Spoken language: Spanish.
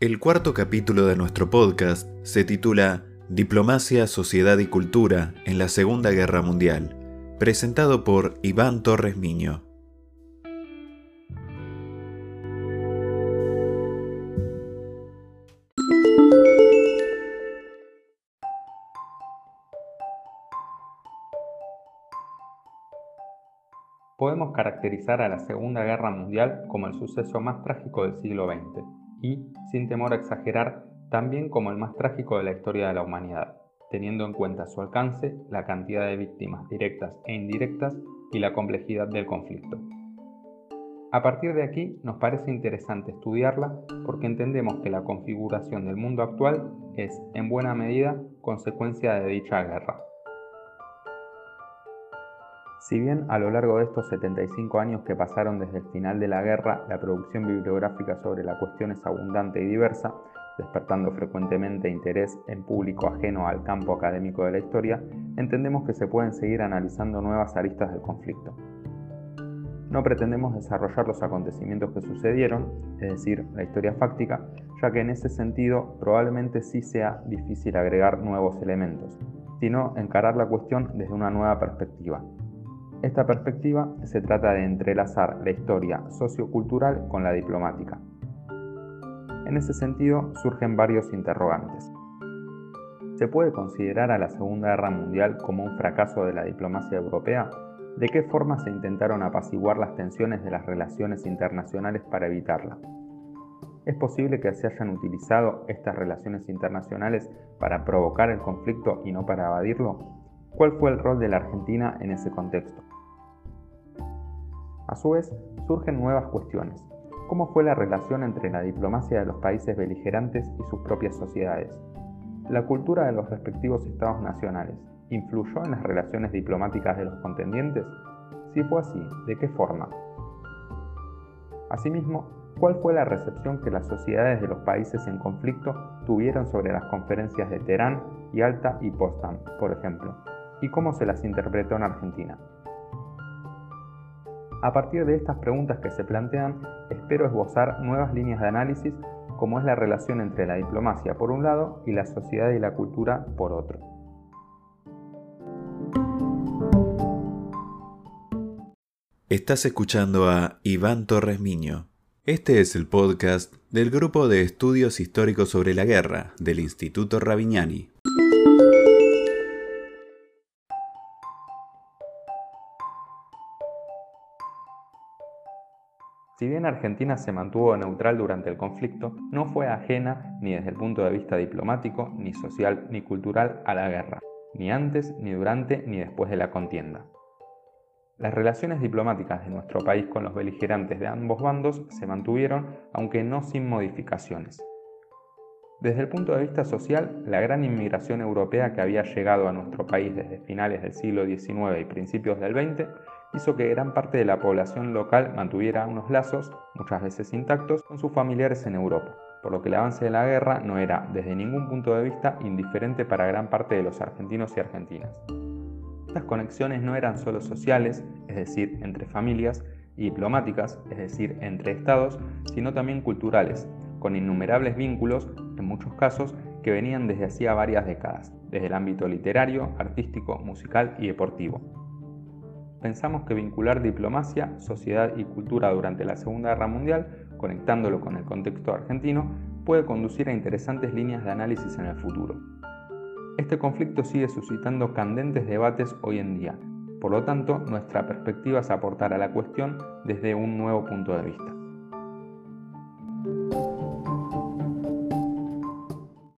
El cuarto capítulo de nuestro podcast se titula Diplomacia, Sociedad y Cultura en la Segunda Guerra Mundial, presentado por Iván Torres Miño. Podemos caracterizar a la Segunda Guerra Mundial como el suceso más trágico del siglo XX y, sin temor a exagerar, también como el más trágico de la historia de la humanidad, teniendo en cuenta su alcance, la cantidad de víctimas directas e indirectas y la complejidad del conflicto. A partir de aquí nos parece interesante estudiarla porque entendemos que la configuración del mundo actual es, en buena medida, consecuencia de dicha guerra. Si bien a lo largo de estos 75 años que pasaron desde el final de la guerra, la producción bibliográfica sobre la cuestión es abundante y diversa, despertando frecuentemente interés en público ajeno al campo académico de la historia, entendemos que se pueden seguir analizando nuevas aristas del conflicto. No pretendemos desarrollar los acontecimientos que sucedieron, es decir, la historia fáctica, ya que en ese sentido probablemente sí sea difícil agregar nuevos elementos, sino encarar la cuestión desde una nueva perspectiva, esta perspectiva se trata de entrelazar la historia sociocultural con la diplomática. En ese sentido surgen varios interrogantes. ¿Se puede considerar a la Segunda Guerra Mundial como un fracaso de la diplomacia europea? ¿De qué forma se intentaron apaciguar las tensiones de las relaciones internacionales para evitarla? ¿Es posible que se hayan utilizado estas relaciones internacionales para provocar el conflicto y no para evadirlo? ¿Cuál fue el rol de la Argentina en ese contexto? A su vez, surgen nuevas cuestiones. ¿Cómo fue la relación entre la diplomacia de los países beligerantes y sus propias sociedades? ¿La cultura de los respectivos estados nacionales influyó en las relaciones diplomáticas de los contendientes? Si fue así, ¿de qué forma? Asimismo, ¿cuál fue la recepción que las sociedades de los países en conflicto tuvieron sobre las conferencias de Teherán y Alta y Potsdam, por ejemplo? ¿Y cómo se las interpretó en Argentina? A partir de estas preguntas que se plantean, espero esbozar nuevas líneas de análisis como es la relación entre la diplomacia por un lado y la sociedad y la cultura por otro. Estás escuchando a Iván Torres Miño. Este es el podcast del Grupo de Estudios Históricos sobre la Guerra del Instituto Ravignani. Si bien Argentina se mantuvo neutral durante el conflicto, no fue ajena ni desde el punto de vista diplomático, ni social, ni cultural a la guerra, ni antes, ni durante, ni después de la contienda. Las relaciones diplomáticas de nuestro país con los beligerantes de ambos bandos se mantuvieron, aunque no sin modificaciones. Desde el punto de vista social, la gran inmigración europea que había llegado a nuestro país desde finales del siglo XIX y principios del XX hizo que gran parte de la población local mantuviera unos lazos, muchas veces intactos, con sus familiares en Europa, por lo que el avance de la guerra no era, desde ningún punto de vista, indiferente para gran parte de los argentinos y argentinas. Estas conexiones no eran solo sociales, es decir, entre familias, y diplomáticas, es decir, entre estados, sino también culturales, con innumerables vínculos, en muchos casos, que venían desde hacía varias décadas, desde el ámbito literario, artístico, musical y deportivo pensamos que vincular diplomacia, sociedad y cultura durante la Segunda Guerra Mundial, conectándolo con el contexto argentino, puede conducir a interesantes líneas de análisis en el futuro. Este conflicto sigue suscitando candentes debates hoy en día. Por lo tanto, nuestra perspectiva es aportar a la cuestión desde un nuevo punto de vista.